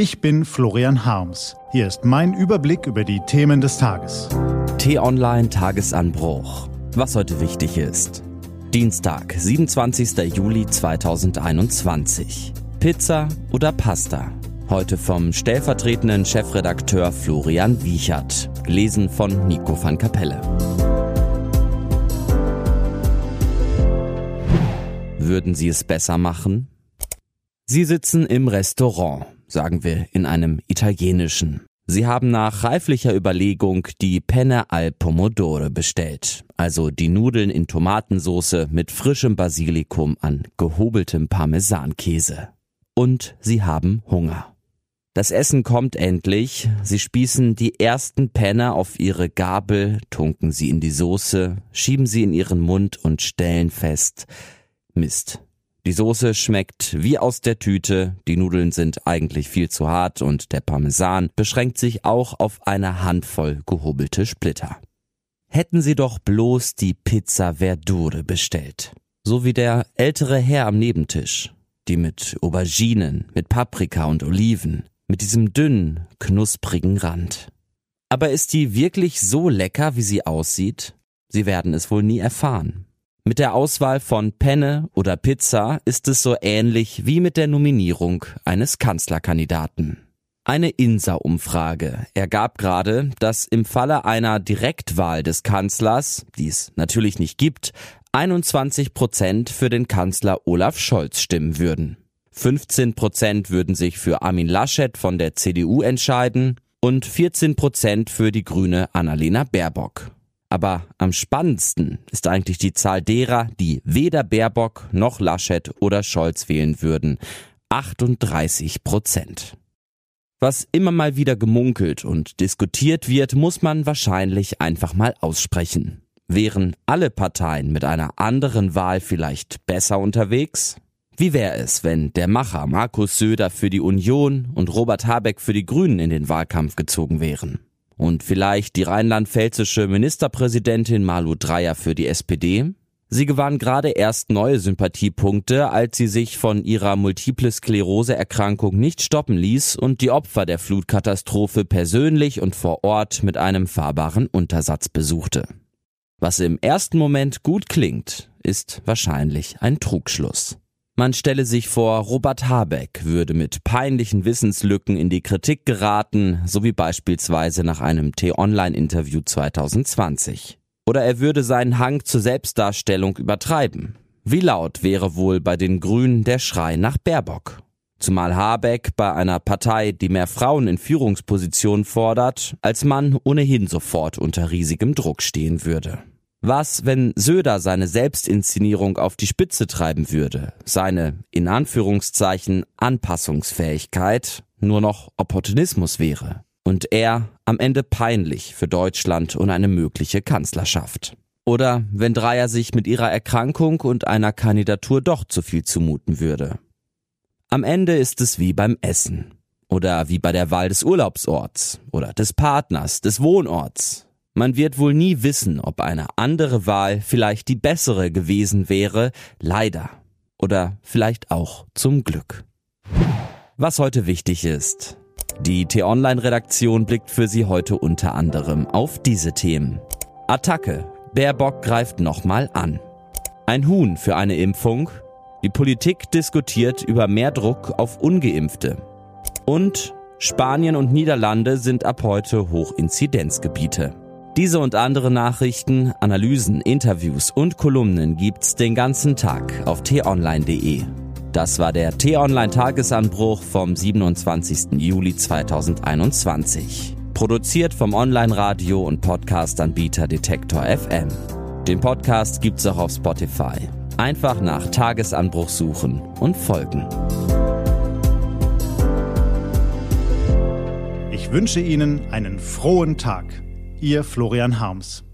Ich bin Florian Harms. Hier ist mein Überblick über die Themen des Tages. T-Online Tagesanbruch. Was heute wichtig ist. Dienstag, 27. Juli 2021. Pizza oder Pasta? Heute vom stellvertretenden Chefredakteur Florian Wiechert. Gelesen von Nico van Kapelle. Würden Sie es besser machen? Sie sitzen im Restaurant sagen wir in einem italienischen. Sie haben nach reiflicher Überlegung die Penne al Pomodore bestellt, also die Nudeln in Tomatensoße mit frischem Basilikum an gehobeltem Parmesankäse. Und sie haben Hunger. Das Essen kommt endlich. Sie spießen die ersten Penne auf ihre Gabel, tunken sie in die Soße, schieben sie in ihren Mund und stellen fest, Mist, die Soße schmeckt wie aus der Tüte, die Nudeln sind eigentlich viel zu hart und der Parmesan beschränkt sich auch auf eine Handvoll gehobelte Splitter. Hätten Sie doch bloß die Pizza Verdure bestellt. So wie der ältere Herr am Nebentisch. Die mit Auberginen, mit Paprika und Oliven, mit diesem dünnen, knusprigen Rand. Aber ist die wirklich so lecker, wie sie aussieht? Sie werden es wohl nie erfahren. Mit der Auswahl von Penne oder Pizza ist es so ähnlich wie mit der Nominierung eines Kanzlerkandidaten. Eine INSA-Umfrage ergab gerade, dass im Falle einer Direktwahl des Kanzlers, die es natürlich nicht gibt, 21 Prozent für den Kanzler Olaf Scholz stimmen würden. 15 Prozent würden sich für Armin Laschet von der CDU entscheiden und 14 Prozent für die Grüne Annalena Baerbock. Aber am spannendsten ist eigentlich die Zahl derer, die weder Baerbock noch Laschet oder Scholz wählen würden. 38 Prozent. Was immer mal wieder gemunkelt und diskutiert wird, muss man wahrscheinlich einfach mal aussprechen. Wären alle Parteien mit einer anderen Wahl vielleicht besser unterwegs? Wie wäre es, wenn der Macher Markus Söder für die Union und Robert Habeck für die Grünen in den Wahlkampf gezogen wären? Und vielleicht die rheinland-pfälzische Ministerpräsidentin Malu Dreyer für die SPD? Sie gewann gerade erst neue Sympathiepunkte, als sie sich von ihrer Multiple Sklerose-Erkrankung nicht stoppen ließ und die Opfer der Flutkatastrophe persönlich und vor Ort mit einem fahrbaren Untersatz besuchte. Was im ersten Moment gut klingt, ist wahrscheinlich ein Trugschluss. Man stelle sich vor, Robert Habeck würde mit peinlichen Wissenslücken in die Kritik geraten, so wie beispielsweise nach einem T-Online-Interview 2020. Oder er würde seinen Hang zur Selbstdarstellung übertreiben. Wie laut wäre wohl bei den Grünen der Schrei nach Baerbock? Zumal Habeck bei einer Partei, die mehr Frauen in Führungspositionen fordert, als Mann ohnehin sofort unter riesigem Druck stehen würde. Was, wenn Söder seine Selbstinszenierung auf die Spitze treiben würde, seine, in Anführungszeichen, Anpassungsfähigkeit? Nur noch Opportunismus wäre. Und er am Ende peinlich für Deutschland und eine mögliche Kanzlerschaft? Oder wenn Dreier sich mit ihrer Erkrankung und einer Kandidatur doch zu viel zumuten würde? Am Ende ist es wie beim Essen. Oder wie bei der Wahl des Urlaubsorts. Oder des Partners, des Wohnorts man wird wohl nie wissen, ob eine andere Wahl vielleicht die bessere gewesen wäre, leider. Oder vielleicht auch zum Glück. Was heute wichtig ist. Die T-Online-Redaktion blickt für Sie heute unter anderem auf diese Themen. Attacke. Baerbock greift nochmal an. Ein Huhn für eine Impfung. Die Politik diskutiert über mehr Druck auf ungeimpfte. Und Spanien und Niederlande sind ab heute Hochinzidenzgebiete. Diese und andere Nachrichten, Analysen, Interviews und Kolumnen gibt's den ganzen Tag auf t-online.de. Das war der T-Online Tagesanbruch vom 27. Juli 2021. Produziert vom Online-Radio und Podcast-Anbieter Detektor FM. Den Podcast gibt's auch auf Spotify. Einfach nach Tagesanbruch suchen und folgen. Ich wünsche Ihnen einen frohen Tag. Ihr Florian Harms.